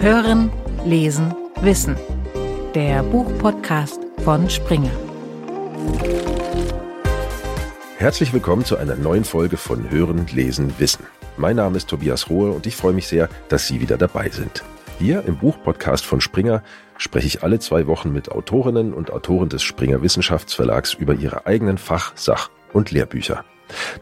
Hören, Lesen, Wissen. Der Buchpodcast von Springer. Herzlich willkommen zu einer neuen Folge von Hören, Lesen, Wissen. Mein Name ist Tobias Rohe und ich freue mich sehr, dass Sie wieder dabei sind. Hier im Buchpodcast von Springer spreche ich alle zwei Wochen mit Autorinnen und Autoren des Springer Wissenschaftsverlags über ihre eigenen Fach-, Sach- und Lehrbücher.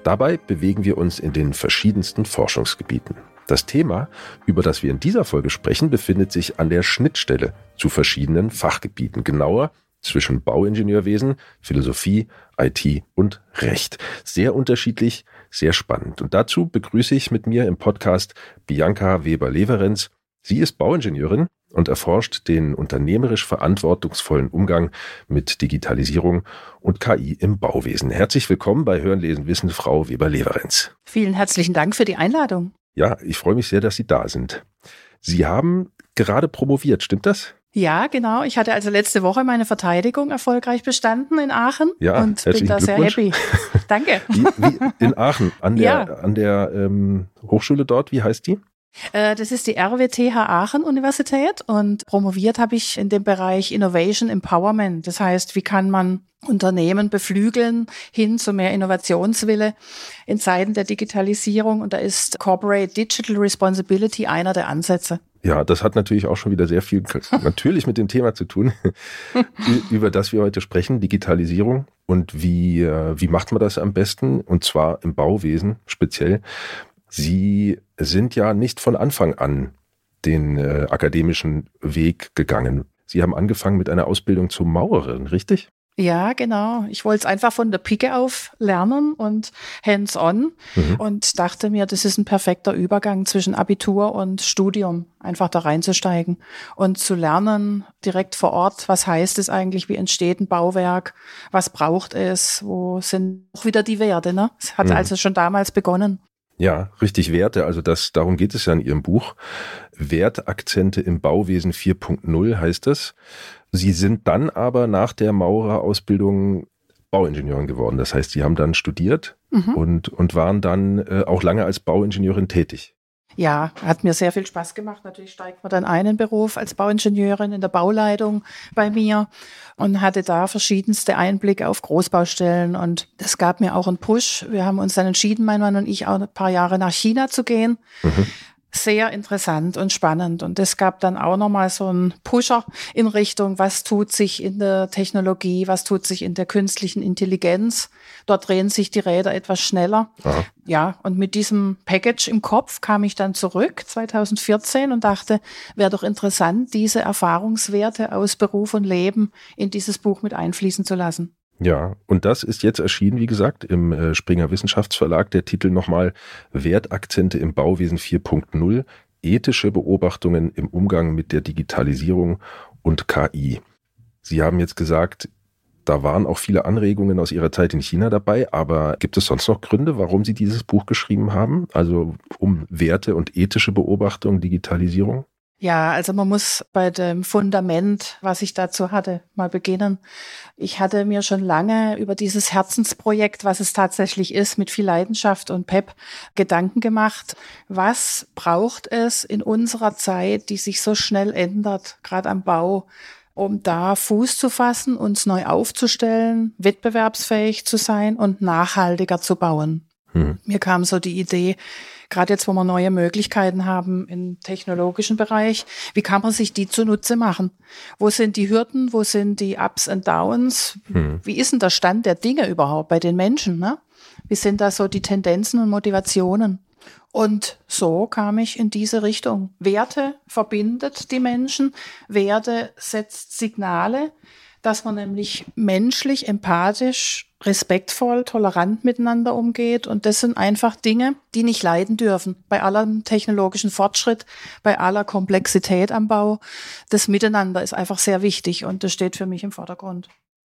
Dabei bewegen wir uns in den verschiedensten Forschungsgebieten. Das Thema, über das wir in dieser Folge sprechen, befindet sich an der Schnittstelle zu verschiedenen Fachgebieten, genauer zwischen Bauingenieurwesen, Philosophie, IT und Recht. Sehr unterschiedlich, sehr spannend. Und dazu begrüße ich mit mir im Podcast Bianca Weber-Leverenz. Sie ist Bauingenieurin und erforscht den unternehmerisch verantwortungsvollen Umgang mit Digitalisierung und KI im Bauwesen. Herzlich willkommen bei Hören, Lesen, Wissen, Frau Weber-Leverenz. Vielen herzlichen Dank für die Einladung. Ja, ich freue mich sehr, dass Sie da sind. Sie haben gerade promoviert, stimmt das? Ja, genau. Ich hatte also letzte Woche meine Verteidigung erfolgreich bestanden in Aachen ja, und bin da sehr happy. Danke. Wie, wie in Aachen, an der, ja. an der ähm, Hochschule dort, wie heißt die? Äh, das ist die RWTH Aachen Universität und promoviert habe ich in dem Bereich Innovation Empowerment. Das heißt, wie kann man Unternehmen beflügeln hin zu mehr Innovationswille in Zeiten der Digitalisierung. Und da ist Corporate Digital Responsibility einer der Ansätze. Ja, das hat natürlich auch schon wieder sehr viel natürlich mit dem Thema zu tun, über das wir heute sprechen, Digitalisierung und wie, äh, wie macht man das am besten und zwar im Bauwesen speziell. Sie sind ja nicht von Anfang an den äh, akademischen Weg gegangen. Sie haben angefangen mit einer Ausbildung zur Maurerin, richtig? Ja, genau. Ich wollte es einfach von der Pike auf lernen und hands-on mhm. und dachte mir, das ist ein perfekter Übergang zwischen Abitur und Studium, einfach da reinzusteigen und zu lernen direkt vor Ort, was heißt es eigentlich, wie entsteht ein Bauwerk, was braucht es, wo sind auch wieder die Werte. Ne? Es hat mhm. also schon damals begonnen. Ja, richtig Werte. Also das, darum geht es ja in Ihrem Buch. Wertakzente im Bauwesen 4.0 heißt das. Sie sind dann aber nach der Maurerausbildung Bauingenieurin geworden. Das heißt, Sie haben dann studiert mhm. und, und waren dann äh, auch lange als Bauingenieurin tätig. Ja, hat mir sehr viel Spaß gemacht. Natürlich steigt man dann einen Beruf als Bauingenieurin in der Bauleitung bei mir und hatte da verschiedenste Einblicke auf Großbaustellen. Und das gab mir auch einen Push. Wir haben uns dann entschieden, mein Mann und ich, auch ein paar Jahre nach China zu gehen. Mhm sehr interessant und spannend. Und es gab dann auch nochmal so einen Pusher in Richtung, was tut sich in der Technologie, was tut sich in der künstlichen Intelligenz. Dort drehen sich die Räder etwas schneller. Aha. Ja, und mit diesem Package im Kopf kam ich dann zurück 2014 und dachte, wäre doch interessant, diese Erfahrungswerte aus Beruf und Leben in dieses Buch mit einfließen zu lassen. Ja, und das ist jetzt erschienen, wie gesagt, im äh, Springer Wissenschaftsverlag. Der Titel nochmal Wertakzente im Bauwesen 4.0, ethische Beobachtungen im Umgang mit der Digitalisierung und KI. Sie haben jetzt gesagt, da waren auch viele Anregungen aus Ihrer Zeit in China dabei, aber gibt es sonst noch Gründe, warum Sie dieses Buch geschrieben haben? Also um Werte und ethische Beobachtung, Digitalisierung? Ja, also man muss bei dem Fundament, was ich dazu hatte, mal beginnen. Ich hatte mir schon lange über dieses Herzensprojekt, was es tatsächlich ist, mit viel Leidenschaft und Pep Gedanken gemacht. Was braucht es in unserer Zeit, die sich so schnell ändert, gerade am Bau, um da Fuß zu fassen, uns neu aufzustellen, wettbewerbsfähig zu sein und nachhaltiger zu bauen? Hm. Mir kam so die Idee, gerade jetzt, wo wir neue Möglichkeiten haben im technologischen Bereich, wie kann man sich die zunutze machen? Wo sind die Hürden? Wo sind die Ups und Downs? Hm. Wie ist denn der Stand der Dinge überhaupt bei den Menschen? Ne? Wie sind da so die Tendenzen und Motivationen? Und so kam ich in diese Richtung. Werte verbindet die Menschen, Werte setzt Signale, dass man nämlich menschlich, empathisch, respektvoll, tolerant miteinander umgeht. Und das sind einfach Dinge, die nicht leiden dürfen. Bei allem technologischen Fortschritt, bei aller Komplexität am Bau. Das Miteinander ist einfach sehr wichtig und das steht für mich im Vordergrund.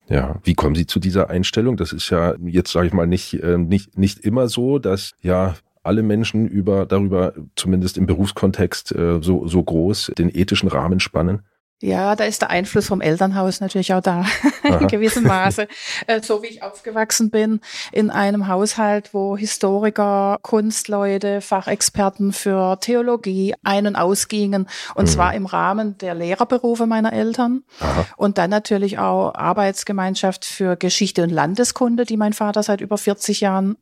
Ja, wie kommen Sie zu dieser Einstellung? Das ist ja jetzt, sage ich mal, nicht, äh, nicht, nicht immer so, dass ja alle Menschen über darüber, zumindest im Berufskontext, äh, so, so groß den ethischen Rahmen spannen. Ja, da ist der Einfluss vom Elternhaus natürlich auch da, in gewissem Maße. Äh, so wie ich aufgewachsen bin, in einem Haushalt, wo Historiker, Kunstleute, Fachexperten für Theologie ein- und ausgingen. Und mhm. zwar im Rahmen der Lehrerberufe meiner Eltern. Aha. Und dann natürlich auch Arbeitsgemeinschaft für Geschichte und Landeskunde, die mein Vater seit über 40 Jahren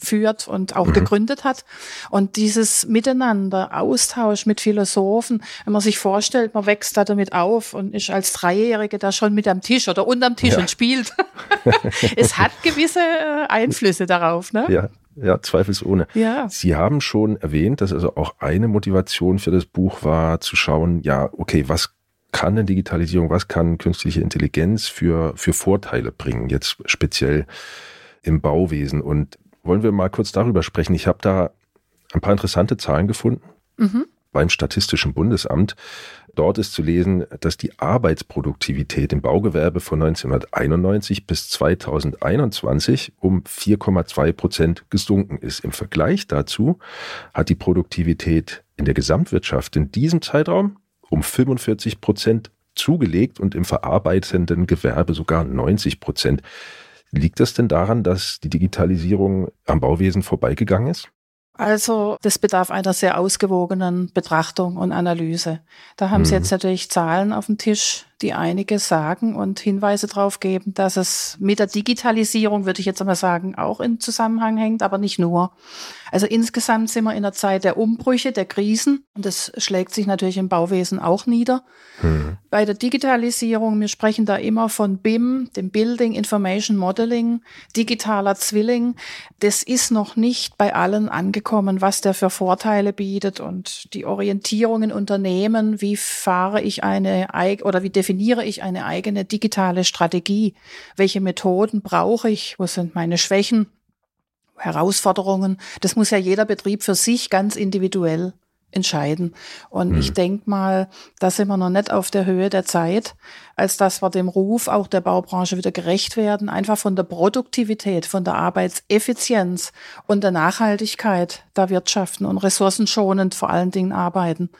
führt und auch mhm. gegründet hat. Und dieses Miteinander, Austausch mit Philosophen, wenn man sich vorstellt, man wächst da damit auf und ist als Dreijährige da schon mit am Tisch oder unterm Tisch ja. und spielt. es hat gewisse äh, Einflüsse darauf, ne? Ja. Ja, zweifelsohne. Ja. Sie haben schon erwähnt, dass also auch eine Motivation für das Buch war, zu schauen, ja, okay, was kann denn Digitalisierung, was kann künstliche Intelligenz für, für Vorteile bringen, jetzt speziell im Bauwesen? Und wollen wir mal kurz darüber sprechen. Ich habe da ein paar interessante Zahlen gefunden mhm. beim Statistischen Bundesamt. Dort ist zu lesen, dass die Arbeitsproduktivität im Baugewerbe von 1991 bis 2021 um 4,2 Prozent gesunken ist. Im Vergleich dazu hat die Produktivität in der Gesamtwirtschaft in diesem Zeitraum um 45 Prozent zugelegt und im verarbeitenden Gewerbe sogar 90 Prozent. Liegt das denn daran, dass die Digitalisierung am Bauwesen vorbeigegangen ist? Also das bedarf einer sehr ausgewogenen Betrachtung und Analyse. Da haben mhm. Sie jetzt natürlich Zahlen auf dem Tisch, die einiges sagen und Hinweise darauf geben, dass es mit der Digitalisierung, würde ich jetzt einmal sagen, auch in Zusammenhang hängt, aber nicht nur. Also insgesamt sind wir in einer Zeit der Umbrüche, der Krisen und das schlägt sich natürlich im Bauwesen auch nieder. Mhm. Bei der Digitalisierung, wir sprechen da immer von BIM, dem Building Information Modeling, digitaler Zwilling. Das ist noch nicht bei allen angekommen, was der für Vorteile bietet und die Orientierung in Unternehmen, wie fahre ich eine oder wie definiere definiere ich eine eigene digitale Strategie? Welche Methoden brauche ich? Wo sind meine Schwächen? Herausforderungen? Das muss ja jeder Betrieb für sich ganz individuell entscheiden. Und hm. ich denke mal, da sind wir noch nicht auf der Höhe der Zeit, als dass wir dem Ruf auch der Baubranche wieder gerecht werden, einfach von der Produktivität, von der Arbeitseffizienz und der Nachhaltigkeit da wirtschaften und ressourcenschonend vor allen Dingen arbeiten.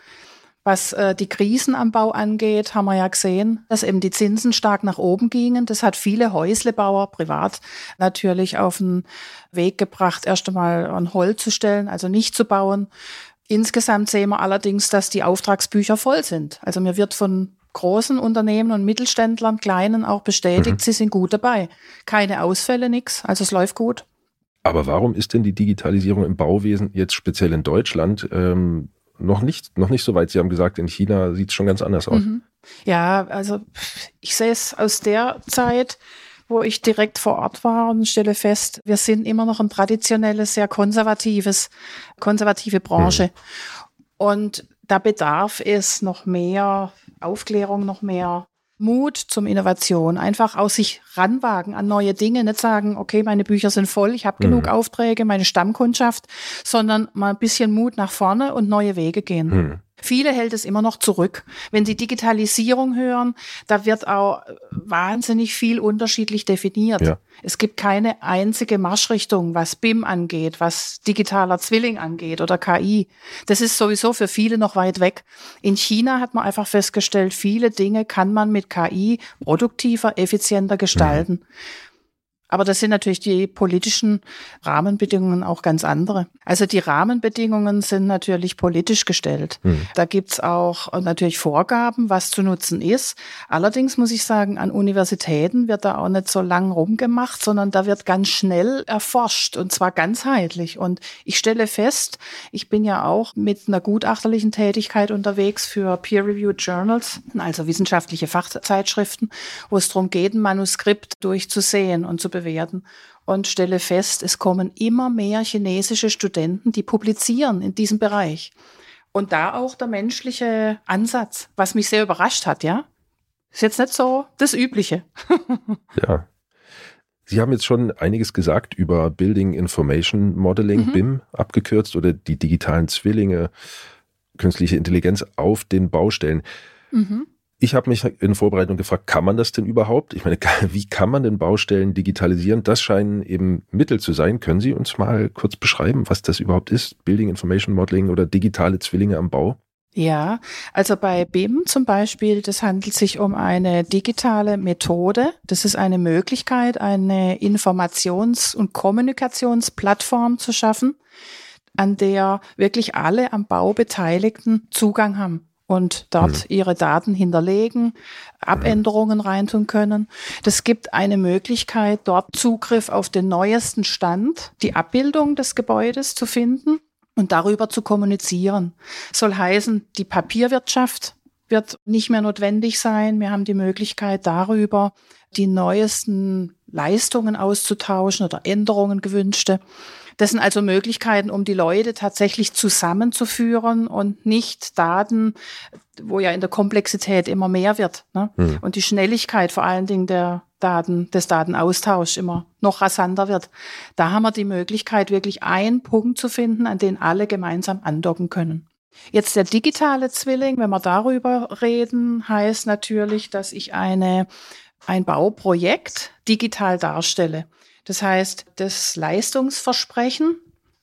Was äh, die Krisen am Bau angeht, haben wir ja gesehen, dass eben die Zinsen stark nach oben gingen. Das hat viele Häuslebauer privat natürlich auf den Weg gebracht, erst einmal an Holz zu stellen, also nicht zu bauen. Insgesamt sehen wir allerdings, dass die Auftragsbücher voll sind. Also mir wird von großen Unternehmen und Mittelständlern, kleinen auch bestätigt, mhm. sie sind gut dabei. Keine Ausfälle, nix. Also es läuft gut. Aber warum ist denn die Digitalisierung im Bauwesen jetzt speziell in Deutschland ähm, noch nicht, noch nicht so weit. Sie haben gesagt, in China sieht es schon ganz anders aus. Mhm. Ja, also ich sehe es aus der Zeit, wo ich direkt vor Ort war und stelle fest, wir sind immer noch ein traditionelles, sehr konservatives, konservative Branche. Mhm. Und da bedarf es noch mehr Aufklärung, noch mehr Mut zum Innovation, einfach aus sich ranwagen an neue Dinge, nicht sagen, okay, meine Bücher sind voll, ich habe mhm. genug Aufträge, meine Stammkundschaft, sondern mal ein bisschen Mut nach vorne und neue Wege gehen. Mhm. Viele hält es immer noch zurück. Wenn Sie Digitalisierung hören, da wird auch wahnsinnig viel unterschiedlich definiert. Ja. Es gibt keine einzige Marschrichtung, was BIM angeht, was digitaler Zwilling angeht oder KI. Das ist sowieso für viele noch weit weg. In China hat man einfach festgestellt, viele Dinge kann man mit KI produktiver, effizienter gestalten. Mhm. Aber das sind natürlich die politischen Rahmenbedingungen auch ganz andere. Also die Rahmenbedingungen sind natürlich politisch gestellt. Mhm. Da gibt's auch natürlich Vorgaben, was zu nutzen ist. Allerdings muss ich sagen, an Universitäten wird da auch nicht so lang rumgemacht, sondern da wird ganz schnell erforscht und zwar ganzheitlich. Und ich stelle fest, ich bin ja auch mit einer gutachterlichen Tätigkeit unterwegs für Peer-Reviewed Journals, also wissenschaftliche Fachzeitschriften, wo es darum geht, ein Manuskript durchzusehen und zu bewerten und stelle fest, es kommen immer mehr chinesische Studenten, die publizieren in diesem Bereich. Und da auch der menschliche Ansatz, was mich sehr überrascht hat, ja. Ist jetzt nicht so das Übliche. ja. Sie haben jetzt schon einiges gesagt über Building Information Modeling, mhm. BIM abgekürzt, oder die digitalen Zwillinge, künstliche Intelligenz auf den Baustellen. Mhm. Ich habe mich in Vorbereitung gefragt, kann man das denn überhaupt? Ich meine, wie kann man denn Baustellen digitalisieren? Das scheinen eben Mittel zu sein. Können Sie uns mal kurz beschreiben, was das überhaupt ist? Building Information Modeling oder digitale Zwillinge am Bau? Ja, also bei BIM zum Beispiel, das handelt sich um eine digitale Methode. Das ist eine Möglichkeit, eine Informations- und Kommunikationsplattform zu schaffen, an der wirklich alle am Bau Beteiligten Zugang haben und dort mhm. ihre Daten hinterlegen, Abänderungen reintun können. Das gibt eine Möglichkeit, dort Zugriff auf den neuesten Stand, die Abbildung des Gebäudes zu finden und darüber zu kommunizieren. Soll heißen, die Papierwirtschaft wird nicht mehr notwendig sein. Wir haben die Möglichkeit darüber, die neuesten Leistungen auszutauschen oder Änderungen gewünschte. Das sind also Möglichkeiten, um die Leute tatsächlich zusammenzuführen und nicht Daten, wo ja in der Komplexität immer mehr wird. Ne? Hm. Und die Schnelligkeit vor allen Dingen der Daten, des Datenaustauschs immer noch rasanter wird. Da haben wir die Möglichkeit, wirklich einen Punkt zu finden, an den alle gemeinsam andocken können. Jetzt der digitale Zwilling, wenn wir darüber reden, heißt natürlich, dass ich eine, ein Bauprojekt digital darstelle. Das heißt, das Leistungsversprechen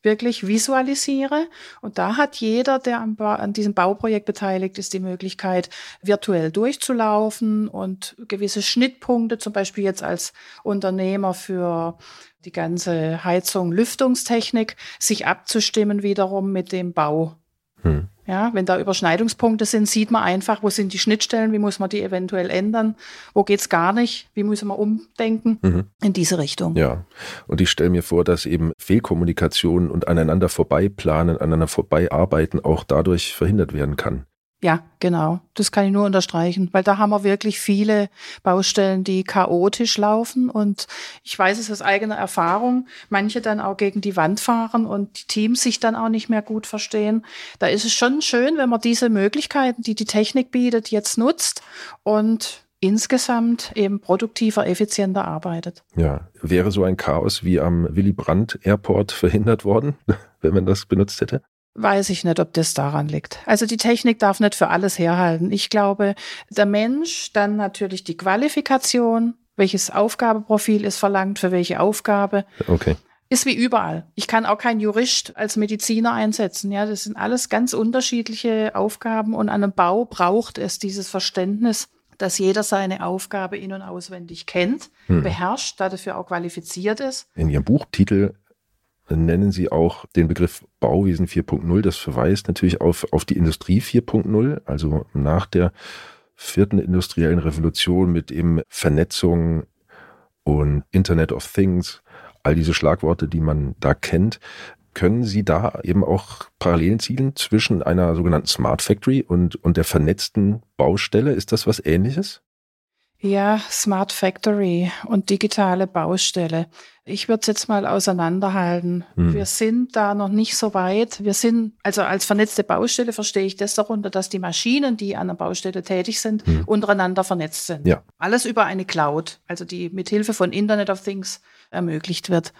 wirklich visualisiere. Und da hat jeder, der an diesem Bauprojekt beteiligt ist, die Möglichkeit, virtuell durchzulaufen und gewisse Schnittpunkte, zum Beispiel jetzt als Unternehmer für die ganze Heizung, Lüftungstechnik, sich abzustimmen wiederum mit dem Bau. Hm. Ja, wenn da Überschneidungspunkte sind, sieht man einfach, wo sind die Schnittstellen, wie muss man die eventuell ändern, wo geht's gar nicht, wie muss man umdenken mhm. in diese Richtung. Ja, und ich stelle mir vor, dass eben Fehlkommunikation und aneinander vorbeiplanen, aneinander vorbeiarbeiten auch dadurch verhindert werden kann. Ja, genau. Das kann ich nur unterstreichen, weil da haben wir wirklich viele Baustellen, die chaotisch laufen und ich weiß es aus eigener Erfahrung, manche dann auch gegen die Wand fahren und die Teams sich dann auch nicht mehr gut verstehen. Da ist es schon schön, wenn man diese Möglichkeiten, die die Technik bietet, jetzt nutzt und insgesamt eben produktiver, effizienter arbeitet. Ja, wäre so ein Chaos wie am Willy Brandt Airport verhindert worden, wenn man das benutzt hätte? Weiß ich nicht, ob das daran liegt. Also die Technik darf nicht für alles herhalten. Ich glaube, der Mensch, dann natürlich die Qualifikation, welches Aufgabeprofil ist verlangt, für welche Aufgabe. Okay. Ist wie überall. Ich kann auch keinen Jurist als Mediziner einsetzen. Ja, das sind alles ganz unterschiedliche Aufgaben und an einem Bau braucht es dieses Verständnis, dass jeder seine Aufgabe in- und auswendig kennt, hm. beherrscht, dafür auch qualifiziert ist. In Ihrem Buchtitel nennen Sie auch den Begriff Bauwesen 4.0. Das verweist natürlich auf, auf die Industrie 4.0, also nach der vierten industriellen Revolution mit eben Vernetzung und Internet of Things, all diese Schlagworte, die man da kennt. Können Sie da eben auch Parallelen ziehen zwischen einer sogenannten Smart Factory und, und der vernetzten Baustelle? Ist das was Ähnliches? Ja, Smart Factory und digitale Baustelle. Ich würde es jetzt mal auseinanderhalten. Hm. Wir sind da noch nicht so weit. Wir sind, also als vernetzte Baustelle verstehe ich das darunter, dass die Maschinen, die an der Baustelle tätig sind, hm. untereinander vernetzt sind. Ja. Alles über eine Cloud, also die mit Hilfe von Internet of Things ermöglicht wird.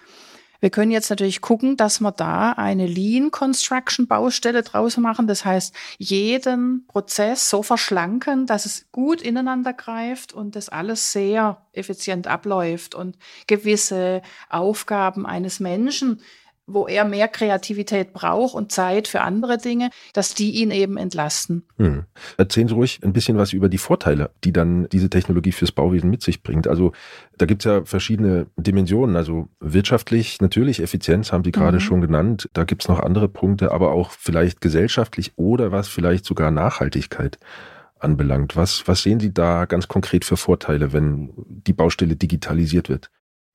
Wir können jetzt natürlich gucken, dass wir da eine Lean Construction Baustelle draus machen. Das heißt, jeden Prozess so verschlanken, dass es gut ineinander greift und das alles sehr effizient abläuft und gewisse Aufgaben eines Menschen wo er mehr Kreativität braucht und Zeit für andere Dinge, dass die ihn eben entlasten. Hm. Erzählen Sie ruhig ein bisschen was über die Vorteile, die dann diese Technologie fürs Bauwesen mit sich bringt. Also da gibt es ja verschiedene Dimensionen. Also wirtschaftlich natürlich, Effizienz haben Sie gerade mhm. schon genannt. Da gibt es noch andere Punkte, aber auch vielleicht gesellschaftlich oder was vielleicht sogar Nachhaltigkeit anbelangt. Was, was sehen Sie da ganz konkret für Vorteile, wenn die Baustelle digitalisiert wird?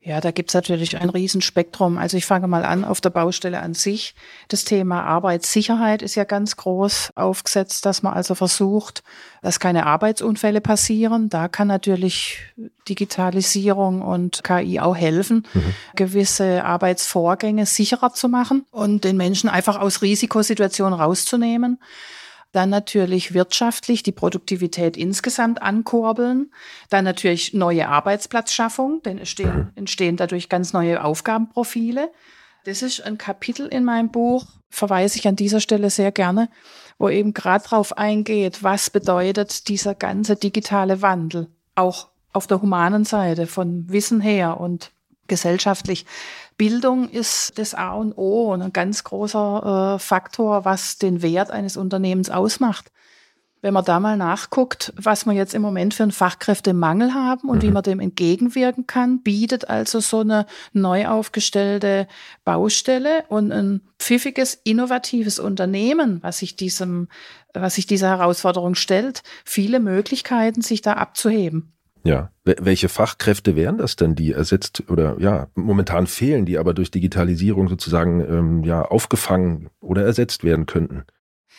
Ja, da gibt's natürlich ein Riesenspektrum. Also ich fange mal an auf der Baustelle an sich. Das Thema Arbeitssicherheit ist ja ganz groß aufgesetzt, dass man also versucht, dass keine Arbeitsunfälle passieren. Da kann natürlich Digitalisierung und KI auch helfen, mhm. gewisse Arbeitsvorgänge sicherer zu machen und den Menschen einfach aus Risikosituationen rauszunehmen. Dann natürlich wirtschaftlich die Produktivität insgesamt ankurbeln. Dann natürlich neue Arbeitsplatzschaffung, denn es stehen, mhm. entstehen dadurch ganz neue Aufgabenprofile. Das ist ein Kapitel in meinem Buch, verweise ich an dieser Stelle sehr gerne, wo eben gerade darauf eingeht, was bedeutet dieser ganze digitale Wandel, auch auf der humanen Seite, von Wissen her und gesellschaftlich Bildung ist das A und O und ein ganz großer äh, Faktor, was den Wert eines Unternehmens ausmacht. Wenn man da mal nachguckt, was wir jetzt im Moment für einen Fachkräftemangel haben und mhm. wie man dem entgegenwirken kann, bietet also so eine neu aufgestellte Baustelle und ein pfiffiges, innovatives Unternehmen, was sich diesem, was sich dieser Herausforderung stellt, viele Möglichkeiten, sich da abzuheben. Ja, welche Fachkräfte wären das denn, die ersetzt oder ja, momentan fehlen, die aber durch Digitalisierung sozusagen ähm, ja aufgefangen oder ersetzt werden könnten?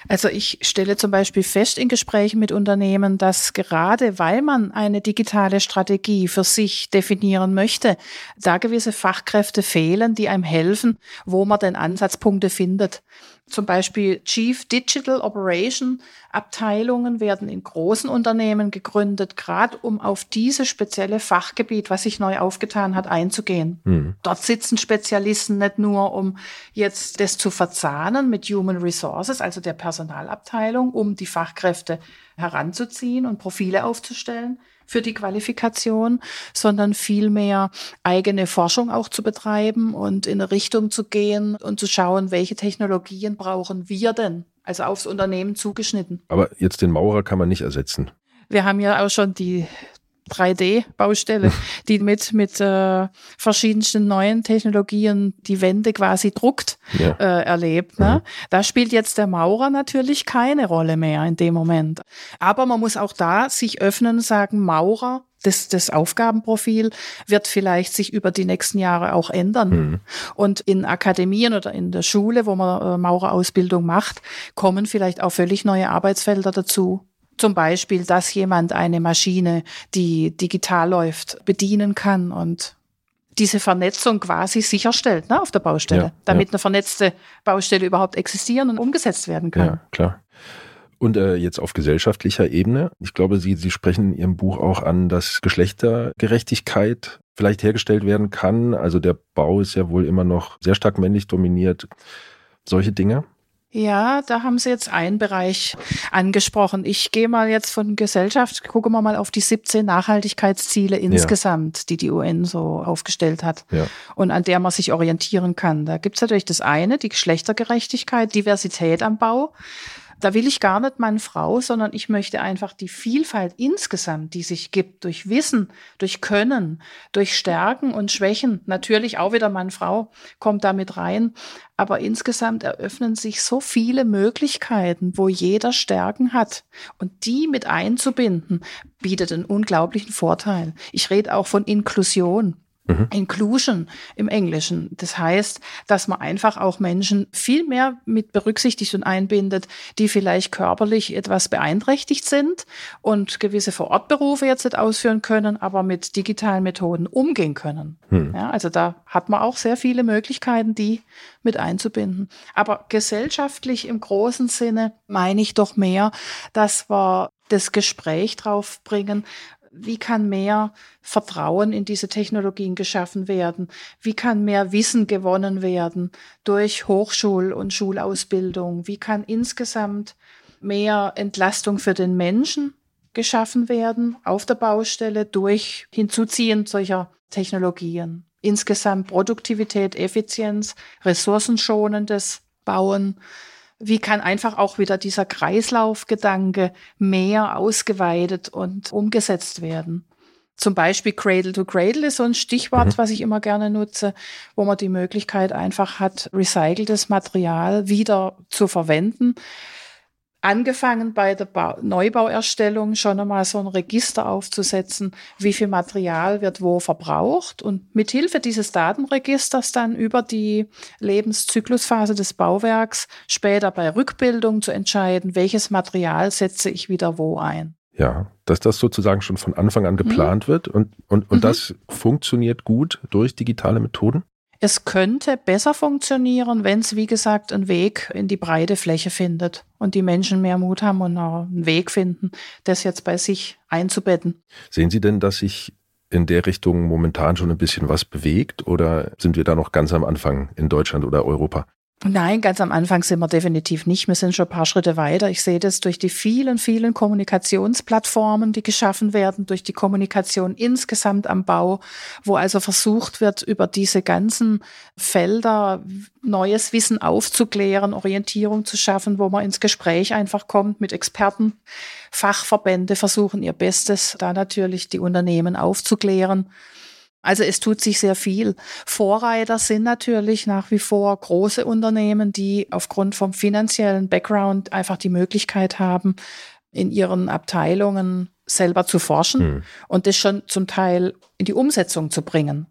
Also ich stelle zum Beispiel fest in Gesprächen mit Unternehmen, dass gerade weil man eine digitale Strategie für sich definieren möchte, da gewisse Fachkräfte fehlen, die einem helfen, wo man denn Ansatzpunkte findet. Zum Beispiel Chief Digital Operation Abteilungen werden in großen Unternehmen gegründet, gerade um auf dieses spezielle Fachgebiet, was sich neu aufgetan hat, einzugehen. Mhm. Dort sitzen Spezialisten nicht nur, um jetzt das zu verzahnen mit Human Resources, also der Personalabteilung, um die Fachkräfte heranzuziehen und Profile aufzustellen, für die Qualifikation, sondern vielmehr eigene Forschung auch zu betreiben und in eine Richtung zu gehen und zu schauen, welche Technologien brauchen wir denn, also aufs Unternehmen zugeschnitten. Aber jetzt den Maurer kann man nicht ersetzen. Wir haben ja auch schon die 3D-Baustelle, die mit, mit äh, verschiedensten neuen Technologien die Wände quasi druckt, ja. äh, erlebt. Ne? Mhm. Da spielt jetzt der Maurer natürlich keine Rolle mehr in dem Moment. Aber man muss auch da sich öffnen und sagen, Maurer, das, das Aufgabenprofil wird vielleicht sich über die nächsten Jahre auch ändern. Mhm. Und in Akademien oder in der Schule, wo man äh, Maurerausbildung macht, kommen vielleicht auch völlig neue Arbeitsfelder dazu. Zum Beispiel, dass jemand eine Maschine, die digital läuft, bedienen kann und diese Vernetzung quasi sicherstellt ne, auf der Baustelle, ja, damit ja. eine vernetzte Baustelle überhaupt existieren und umgesetzt werden kann. Ja, klar. Und äh, jetzt auf gesellschaftlicher Ebene. Ich glaube, Sie, Sie sprechen in Ihrem Buch auch an, dass Geschlechtergerechtigkeit vielleicht hergestellt werden kann. Also der Bau ist ja wohl immer noch sehr stark männlich dominiert. Solche Dinge. Ja, da haben Sie jetzt einen Bereich angesprochen. Ich gehe mal jetzt von Gesellschaft, gucken wir mal auf die 17 Nachhaltigkeitsziele insgesamt, ja. die die UN so aufgestellt hat ja. und an der man sich orientieren kann. Da gibt's natürlich das eine, die Geschlechtergerechtigkeit, Diversität am Bau da will ich gar nicht Mann, Frau, sondern ich möchte einfach die Vielfalt insgesamt, die sich gibt, durch Wissen, durch Können, durch Stärken und Schwächen, natürlich auch wieder Mann, Frau kommt damit rein, aber insgesamt eröffnen sich so viele Möglichkeiten, wo jeder Stärken hat und die mit einzubinden, bietet einen unglaublichen Vorteil. Ich rede auch von Inklusion. Mhm. Inclusion im Englischen. Das heißt, dass man einfach auch Menschen viel mehr mit berücksichtigt und einbindet, die vielleicht körperlich etwas beeinträchtigt sind und gewisse Vorortberufe jetzt nicht ausführen können, aber mit digitalen Methoden umgehen können. Mhm. Ja, also da hat man auch sehr viele Möglichkeiten, die mit einzubinden. Aber gesellschaftlich im großen Sinne meine ich doch mehr, dass wir das Gespräch drauf bringen, wie kann mehr Vertrauen in diese Technologien geschaffen werden? Wie kann mehr Wissen gewonnen werden durch Hochschul- und Schulausbildung? Wie kann insgesamt mehr Entlastung für den Menschen geschaffen werden auf der Baustelle durch Hinzuziehen solcher Technologien? Insgesamt Produktivität, Effizienz, ressourcenschonendes Bauen wie kann einfach auch wieder dieser Kreislaufgedanke mehr ausgeweitet und umgesetzt werden. Zum Beispiel Cradle to Cradle ist so ein Stichwort, mhm. was ich immer gerne nutze, wo man die Möglichkeit einfach hat, recyceltes Material wieder zu verwenden angefangen bei der Bau Neubauerstellung schon einmal so ein Register aufzusetzen, wie viel Material wird wo verbraucht und mit Hilfe dieses Datenregisters dann über die Lebenszyklusphase des Bauwerks später bei Rückbildung zu entscheiden, welches Material setze ich wieder wo ein. Ja, dass das sozusagen schon von Anfang an geplant mhm. wird und, und, und mhm. das funktioniert gut durch digitale Methoden? Es könnte besser funktionieren, wenn es, wie gesagt, einen Weg in die breite Fläche findet und die Menschen mehr Mut haben und auch einen Weg finden, das jetzt bei sich einzubetten. Sehen Sie denn, dass sich in der Richtung momentan schon ein bisschen was bewegt oder sind wir da noch ganz am Anfang in Deutschland oder Europa? Nein, ganz am Anfang sind wir definitiv nicht. Wir sind schon ein paar Schritte weiter. Ich sehe das durch die vielen, vielen Kommunikationsplattformen, die geschaffen werden, durch die Kommunikation insgesamt am Bau, wo also versucht wird, über diese ganzen Felder neues Wissen aufzuklären, Orientierung zu schaffen, wo man ins Gespräch einfach kommt mit Experten. Fachverbände versuchen ihr Bestes, da natürlich die Unternehmen aufzuklären. Also es tut sich sehr viel. Vorreiter sind natürlich nach wie vor große Unternehmen, die aufgrund vom finanziellen Background einfach die Möglichkeit haben, in ihren Abteilungen selber zu forschen hm. und das schon zum Teil in die Umsetzung zu bringen.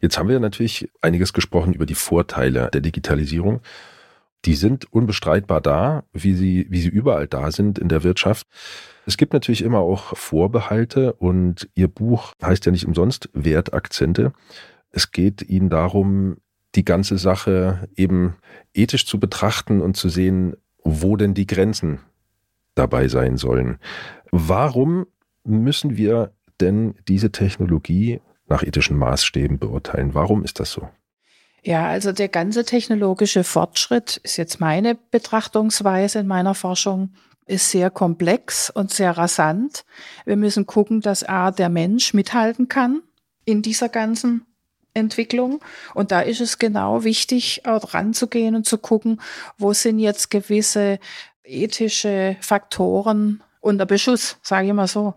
Jetzt haben wir natürlich einiges gesprochen über die Vorteile der Digitalisierung. Die sind unbestreitbar da, wie sie, wie sie überall da sind in der Wirtschaft. Es gibt natürlich immer auch Vorbehalte und Ihr Buch heißt ja nicht umsonst Wertakzente. Es geht Ihnen darum, die ganze Sache eben ethisch zu betrachten und zu sehen, wo denn die Grenzen dabei sein sollen. Warum müssen wir denn diese Technologie nach ethischen Maßstäben beurteilen? Warum ist das so? Ja, also der ganze technologische Fortschritt ist jetzt meine Betrachtungsweise in meiner Forschung ist sehr komplex und sehr rasant. Wir müssen gucken, dass A, der Mensch mithalten kann in dieser ganzen Entwicklung. Und da ist es genau wichtig, auch ranzugehen und zu gucken, wo sind jetzt gewisse ethische Faktoren unter Beschuss, sage ich mal so.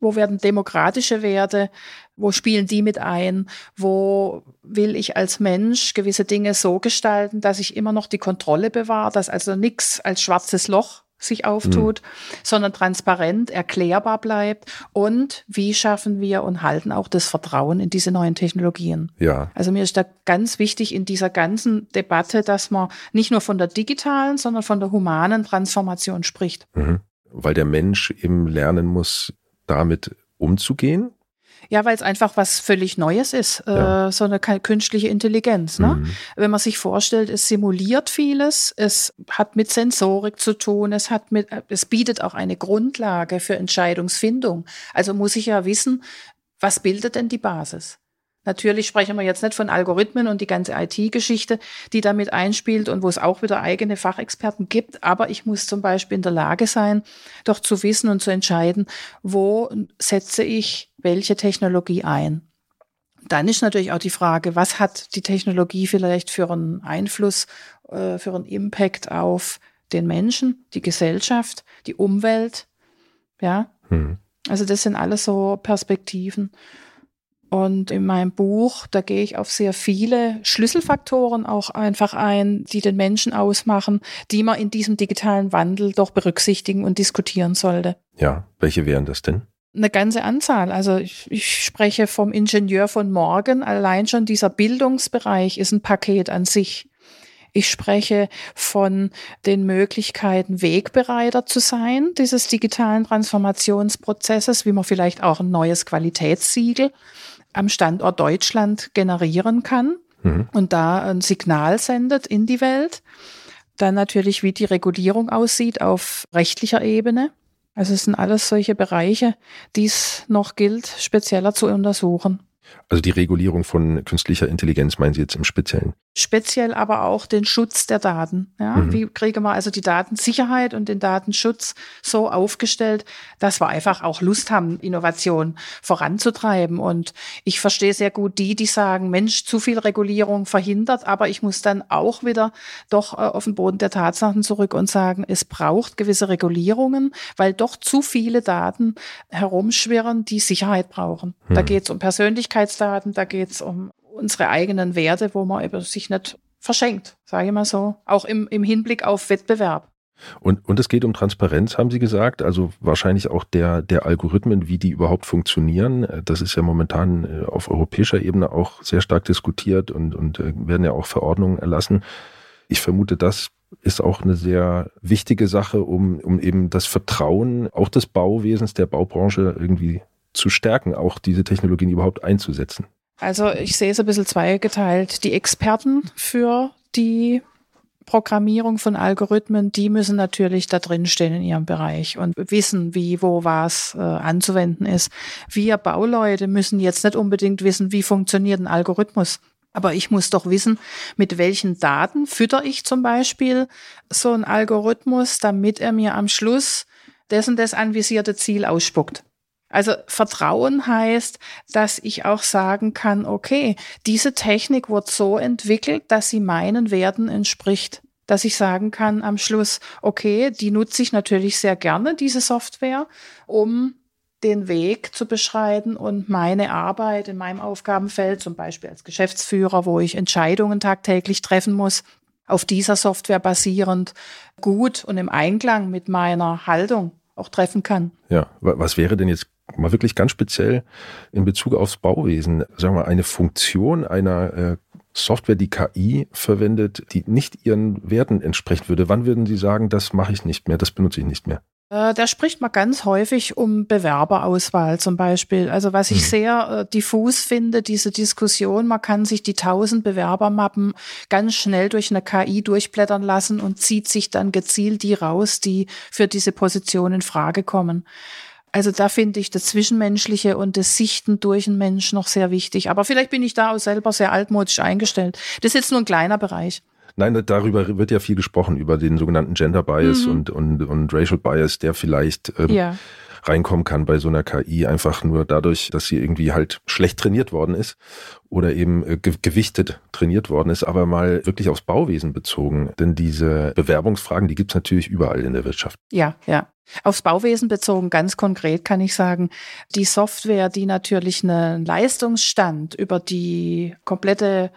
Wo werden demokratische Werte, wo spielen die mit ein? Wo will ich als Mensch gewisse Dinge so gestalten, dass ich immer noch die Kontrolle bewahre, dass also nichts als schwarzes Loch sich auftut, mhm. sondern transparent, erklärbar bleibt. Und wie schaffen wir und halten auch das Vertrauen in diese neuen Technologien? Ja. Also mir ist da ganz wichtig in dieser ganzen Debatte, dass man nicht nur von der digitalen, sondern von der humanen Transformation spricht. Mhm. Weil der Mensch eben lernen muss, damit umzugehen ja, weil es einfach was völlig Neues ist, äh, ja. äh, so eine künstliche Intelligenz. Ne? Mhm. Wenn man sich vorstellt, es simuliert vieles, es hat mit Sensorik zu tun, es hat mit, es bietet auch eine Grundlage für Entscheidungsfindung. Also muss ich ja wissen, was bildet denn die Basis? Natürlich sprechen wir jetzt nicht von Algorithmen und die ganze IT-Geschichte, die damit einspielt und wo es auch wieder eigene Fachexperten gibt. Aber ich muss zum Beispiel in der Lage sein, doch zu wissen und zu entscheiden, wo setze ich welche Technologie ein. Dann ist natürlich auch die Frage, was hat die Technologie vielleicht für einen Einfluss, äh, für einen Impact auf den Menschen, die Gesellschaft, die Umwelt. Ja. Hm. Also das sind alles so Perspektiven. Und in meinem Buch, da gehe ich auf sehr viele Schlüsselfaktoren auch einfach ein, die den Menschen ausmachen, die man in diesem digitalen Wandel doch berücksichtigen und diskutieren sollte. Ja, welche wären das denn? Eine ganze Anzahl. Also ich, ich spreche vom Ingenieur von morgen. Allein schon dieser Bildungsbereich ist ein Paket an sich. Ich spreche von den Möglichkeiten, Wegbereiter zu sein, dieses digitalen Transformationsprozesses, wie man vielleicht auch ein neues Qualitätssiegel am Standort Deutschland generieren kann mhm. und da ein Signal sendet in die Welt. Dann natürlich, wie die Regulierung aussieht auf rechtlicher Ebene. Also es sind alles solche Bereiche, die es noch gilt, spezieller zu untersuchen. Also die Regulierung von künstlicher Intelligenz meinen Sie jetzt im Speziellen? Speziell aber auch den Schutz der Daten. Ja? Mhm. Wie kriegen wir also die Datensicherheit und den Datenschutz so aufgestellt, dass wir einfach auch Lust haben, Innovation voranzutreiben. Und ich verstehe sehr gut die, die sagen, Mensch, zu viel Regulierung verhindert, aber ich muss dann auch wieder doch äh, auf den Boden der Tatsachen zurück und sagen, es braucht gewisse Regulierungen, weil doch zu viele Daten herumschwirren, die Sicherheit brauchen. Mhm. Da geht es um Persönlichkeitsdaten, da geht es um unsere eigenen Werte, wo man eben sich nicht verschenkt, sage ich mal so, auch im, im Hinblick auf Wettbewerb. Und, und es geht um Transparenz, haben Sie gesagt, also wahrscheinlich auch der, der Algorithmen, wie die überhaupt funktionieren. Das ist ja momentan äh, auf europäischer Ebene auch sehr stark diskutiert und, und äh, werden ja auch Verordnungen erlassen. Ich vermute, das ist auch eine sehr wichtige Sache, um, um eben das Vertrauen auch des Bauwesens, der Baubranche irgendwie zu stärken, auch diese Technologien überhaupt einzusetzen. Also ich sehe es ein bisschen zweigeteilt. Die Experten für die Programmierung von Algorithmen, die müssen natürlich da drin stehen in ihrem Bereich und wissen, wie, wo was äh, anzuwenden ist. Wir Bauleute müssen jetzt nicht unbedingt wissen, wie funktioniert ein Algorithmus. Aber ich muss doch wissen, mit welchen Daten fütter ich zum Beispiel so einen Algorithmus, damit er mir am Schluss dessen das anvisierte Ziel ausspuckt. Also Vertrauen heißt, dass ich auch sagen kann, okay, diese Technik wird so entwickelt, dass sie meinen Werten entspricht. Dass ich sagen kann am Schluss, okay, die nutze ich natürlich sehr gerne, diese Software, um den Weg zu beschreiten und meine Arbeit in meinem Aufgabenfeld, zum Beispiel als Geschäftsführer, wo ich Entscheidungen tagtäglich treffen muss, auf dieser Software basierend gut und im Einklang mit meiner Haltung auch treffen kann. Ja, was wäre denn jetzt mal wirklich ganz speziell in Bezug aufs Bauwesen, sagen wir, eine Funktion einer äh, Software, die KI verwendet, die nicht ihren Werten entsprechen würde? Wann würden Sie sagen, das mache ich nicht mehr, das benutze ich nicht mehr? Äh, da spricht man ganz häufig um Bewerberauswahl zum Beispiel. Also was ich hm. sehr äh, diffus finde, diese Diskussion, man kann sich die tausend Bewerbermappen ganz schnell durch eine KI durchblättern lassen und zieht sich dann gezielt die raus, die für diese Position in Frage kommen. Also da finde ich das Zwischenmenschliche und das Sichten durch einen Mensch noch sehr wichtig. Aber vielleicht bin ich da auch selber sehr altmodisch eingestellt. Das ist jetzt nur ein kleiner Bereich. Nein, darüber wird ja viel gesprochen, über den sogenannten Gender Bias mhm. und, und, und Racial Bias, der vielleicht ähm, ja. Reinkommen kann bei so einer KI, einfach nur dadurch, dass sie irgendwie halt schlecht trainiert worden ist oder eben äh, gewichtet trainiert worden ist, aber mal wirklich aufs Bauwesen bezogen. Denn diese Bewerbungsfragen, die gibt's natürlich überall in der Wirtschaft. Ja, ja. Aufs Bauwesen bezogen, ganz konkret kann ich sagen, die Software, die natürlich einen Leistungsstand über die komplette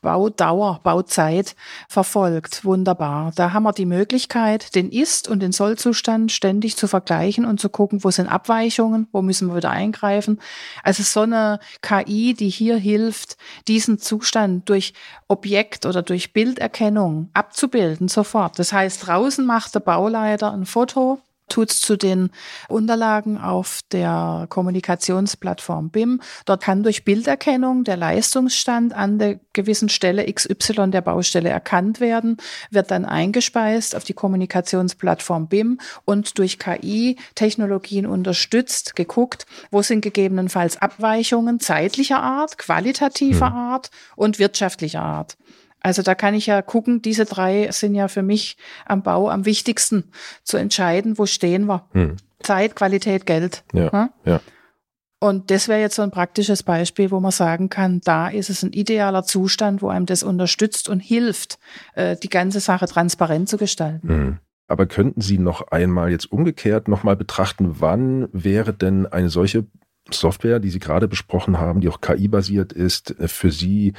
Baudauer, Bauzeit verfolgt. Wunderbar. Da haben wir die Möglichkeit, den Ist- und den Sollzustand ständig zu vergleichen und zu gucken, wo sind Abweichungen, wo müssen wir wieder eingreifen. Also so eine KI, die hier hilft, diesen Zustand durch Objekt oder durch Bilderkennung abzubilden sofort. Das heißt, draußen macht der Bauleiter ein Foto tut's zu den Unterlagen auf der Kommunikationsplattform BIM. Dort kann durch Bilderkennung der Leistungsstand an der gewissen Stelle XY der Baustelle erkannt werden, wird dann eingespeist auf die Kommunikationsplattform BIM und durch KI-Technologien unterstützt, geguckt, wo sind gegebenenfalls Abweichungen zeitlicher Art, qualitativer mhm. Art und wirtschaftlicher Art. Also da kann ich ja gucken, diese drei sind ja für mich am Bau am wichtigsten zu entscheiden, wo stehen wir. Hm. Zeit, Qualität, Geld. Ja, hm? ja. Und das wäre jetzt so ein praktisches Beispiel, wo man sagen kann, da ist es ein idealer Zustand, wo einem das unterstützt und hilft, äh, die ganze Sache transparent zu gestalten. Hm. Aber könnten Sie noch einmal jetzt umgekehrt nochmal betrachten, wann wäre denn eine solche Software, die Sie gerade besprochen haben, die auch KI-basiert ist, äh, für Sie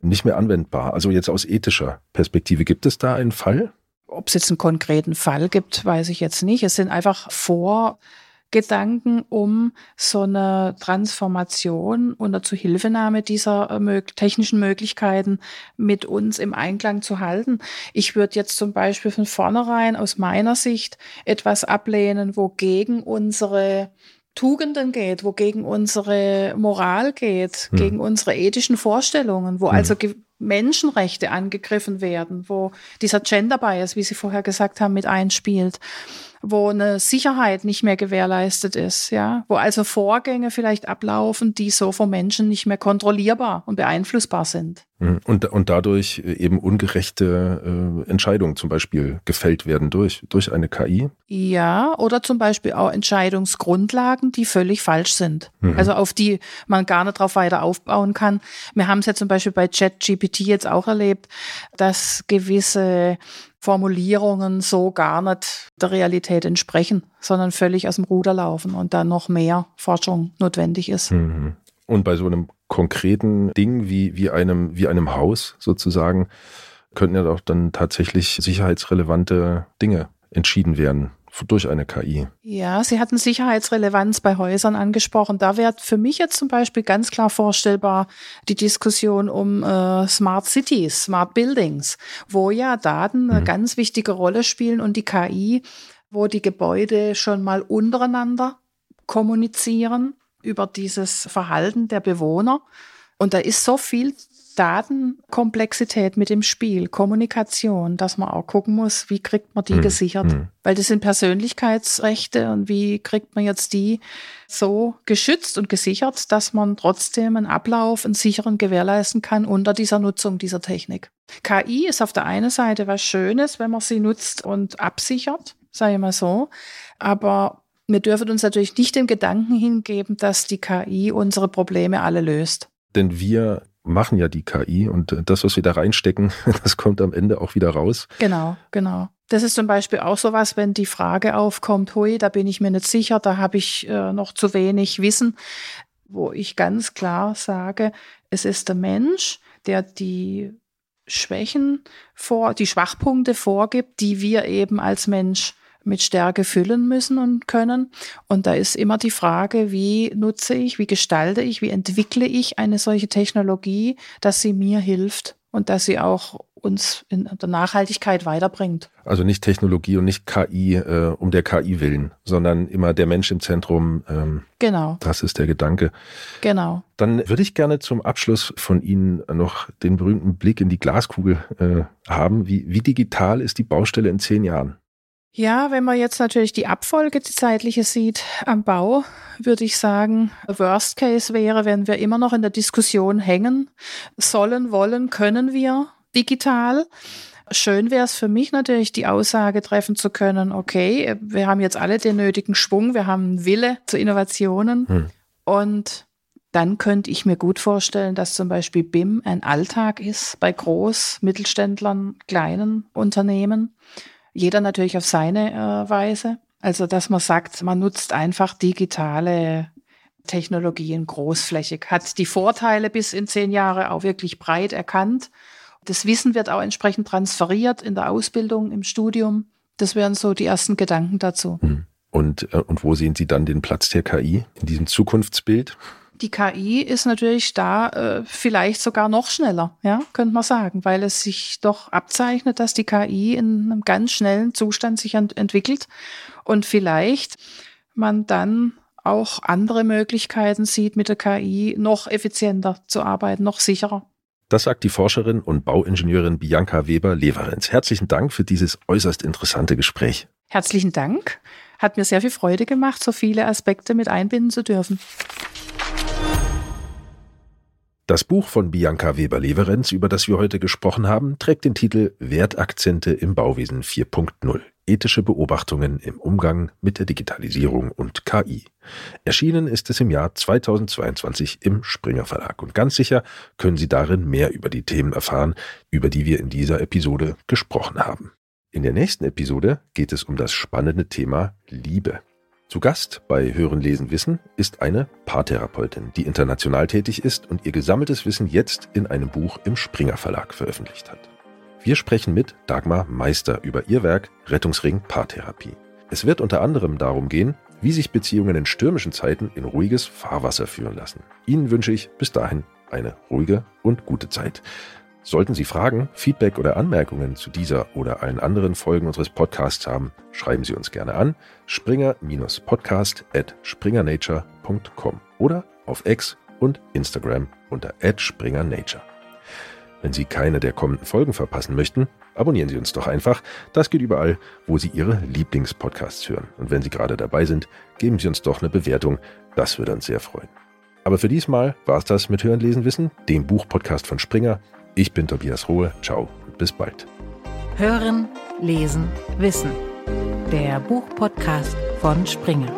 nicht mehr anwendbar? Also jetzt aus ethischer Perspektive, gibt es da einen Fall? Ob es jetzt einen konkreten Fall gibt, weiß ich jetzt nicht. Es sind einfach Vorgedanken, um so eine Transformation unter Zuhilfenahme dieser äh, technischen Möglichkeiten mit uns im Einklang zu halten. Ich würde jetzt zum Beispiel von vornherein aus meiner Sicht etwas ablehnen, wogegen unsere Tugenden geht, wogegen unsere Moral geht, hm. gegen unsere ethischen Vorstellungen, wo hm. also Menschenrechte angegriffen werden, wo dieser Gender Bias, wie Sie vorher gesagt haben, mit einspielt wo eine Sicherheit nicht mehr gewährleistet ist, ja, wo also Vorgänge vielleicht ablaufen, die so vom Menschen nicht mehr kontrollierbar und beeinflussbar sind. Mhm. Und, und dadurch eben ungerechte äh, Entscheidungen zum Beispiel gefällt werden durch, durch eine KI? Ja, oder zum Beispiel auch Entscheidungsgrundlagen, die völlig falsch sind. Mhm. Also auf die man gar nicht drauf weiter aufbauen kann. Wir haben es ja zum Beispiel bei ChatGPT jetzt auch erlebt, dass gewisse Formulierungen so gar nicht der Realität entsprechen, sondern völlig aus dem Ruder laufen und dann noch mehr Forschung notwendig ist. Mhm. Und bei so einem konkreten Ding wie, wie, einem, wie einem Haus sozusagen könnten ja auch dann tatsächlich sicherheitsrelevante Dinge entschieden werden durch eine KI. Ja, Sie hatten Sicherheitsrelevanz bei Häusern angesprochen. Da wäre für mich jetzt zum Beispiel ganz klar vorstellbar die Diskussion um äh, Smart Cities, Smart Buildings, wo ja Daten eine mhm. ganz wichtige Rolle spielen und die KI, wo die Gebäude schon mal untereinander kommunizieren über dieses Verhalten der Bewohner. Und da ist so viel Datenkomplexität mit dem Spiel, Kommunikation, dass man auch gucken muss, wie kriegt man die Hm, gesichert. hm. Weil das sind Persönlichkeitsrechte und wie kriegt man jetzt die so geschützt und gesichert, dass man trotzdem einen Ablauf, einen sicheren gewährleisten kann unter dieser Nutzung dieser Technik. KI ist auf der einen Seite was Schönes, wenn man sie nutzt und absichert, sage ich mal so. Aber wir dürfen uns natürlich nicht den Gedanken hingeben, dass die KI unsere Probleme alle löst. Denn wir machen ja die KI und das, was wir da reinstecken, das kommt am Ende auch wieder raus. Genau, genau. Das ist zum Beispiel auch sowas, wenn die Frage aufkommt, hui, da bin ich mir nicht sicher, da habe ich äh, noch zu wenig Wissen, wo ich ganz klar sage, es ist der Mensch, der die Schwächen vor, die Schwachpunkte vorgibt, die wir eben als Mensch mit Stärke füllen müssen und können. Und da ist immer die Frage, wie nutze ich, wie gestalte ich, wie entwickle ich eine solche Technologie, dass sie mir hilft und dass sie auch uns in der Nachhaltigkeit weiterbringt. Also nicht Technologie und nicht KI äh, um der KI willen, sondern immer der Mensch im Zentrum. Ähm, Genau, das ist der Gedanke. genau. Dann würde ich gerne zum Abschluss von Ihnen noch den berühmten Blick in die Glaskugel äh, haben. Wie, wie digital ist die Baustelle in zehn Jahren? Ja, wenn man jetzt natürlich die Abfolge, die zeitliche sieht am Bau, würde ich sagen, Worst Case wäre, wenn wir immer noch in der Diskussion hängen, sollen, wollen, können wir digital. Schön wäre es für mich natürlich, die Aussage treffen zu können, okay, wir haben jetzt alle den nötigen Schwung, wir haben einen Wille zu Innovationen Hm. und dann könnte ich mir gut vorstellen, dass zum Beispiel BIM ein Alltag ist bei Groß-, Mittelständlern, kleinen Unternehmen. Jeder natürlich auf seine äh, Weise. Also, dass man sagt, man nutzt einfach digitale Technologien großflächig, hat die Vorteile bis in zehn Jahre auch wirklich breit erkannt. Das Wissen wird auch entsprechend transferiert in der Ausbildung, im Studium. Das wären so die ersten Gedanken dazu. Hm. Und, äh, und wo sehen Sie dann den Platz der KI in diesem Zukunftsbild? Die KI ist natürlich da äh, vielleicht sogar noch schneller, ja, könnte man sagen, weil es sich doch abzeichnet, dass die KI in einem ganz schnellen Zustand sich ent entwickelt und vielleicht man dann auch andere Möglichkeiten sieht, mit der KI noch effizienter zu arbeiten, noch sicherer. Das sagt die Forscherin und Bauingenieurin Bianca Weber-Leverenz. Herzlichen Dank für dieses äußerst interessante Gespräch. Herzlichen Dank. Hat mir sehr viel Freude gemacht, so viele Aspekte mit einbinden zu dürfen. Das Buch von Bianca Weber-Leverenz, über das wir heute gesprochen haben, trägt den Titel Wertakzente im Bauwesen 4.0. Ethische Beobachtungen im Umgang mit der Digitalisierung und KI. Erschienen ist es im Jahr 2022 im Springer Verlag und ganz sicher können Sie darin mehr über die Themen erfahren, über die wir in dieser Episode gesprochen haben. In der nächsten Episode geht es um das spannende Thema Liebe. Zu Gast bei Hören, Lesen, Wissen ist eine Paartherapeutin, die international tätig ist und ihr gesammeltes Wissen jetzt in einem Buch im Springer Verlag veröffentlicht hat. Wir sprechen mit Dagmar Meister über ihr Werk Rettungsring Paartherapie. Es wird unter anderem darum gehen, wie sich Beziehungen in stürmischen Zeiten in ruhiges Fahrwasser führen lassen. Ihnen wünsche ich bis dahin eine ruhige und gute Zeit. Sollten Sie Fragen, Feedback oder Anmerkungen zu dieser oder allen anderen Folgen unseres Podcasts haben, schreiben Sie uns gerne an springer-podcast at springernature.com oder auf X und Instagram unter @springernature. Wenn Sie keine der kommenden Folgen verpassen möchten, abonnieren Sie uns doch einfach. Das geht überall, wo Sie Ihre Lieblingspodcasts hören. Und wenn Sie gerade dabei sind, geben Sie uns doch eine Bewertung. Das würde uns sehr freuen. Aber für diesmal war es das mit Hören, Lesen, Wissen, dem Buchpodcast von Springer. Ich bin Tobias Rohe. Ciao und bis bald. Hören, Lesen, Wissen. Der Buchpodcast von Springer.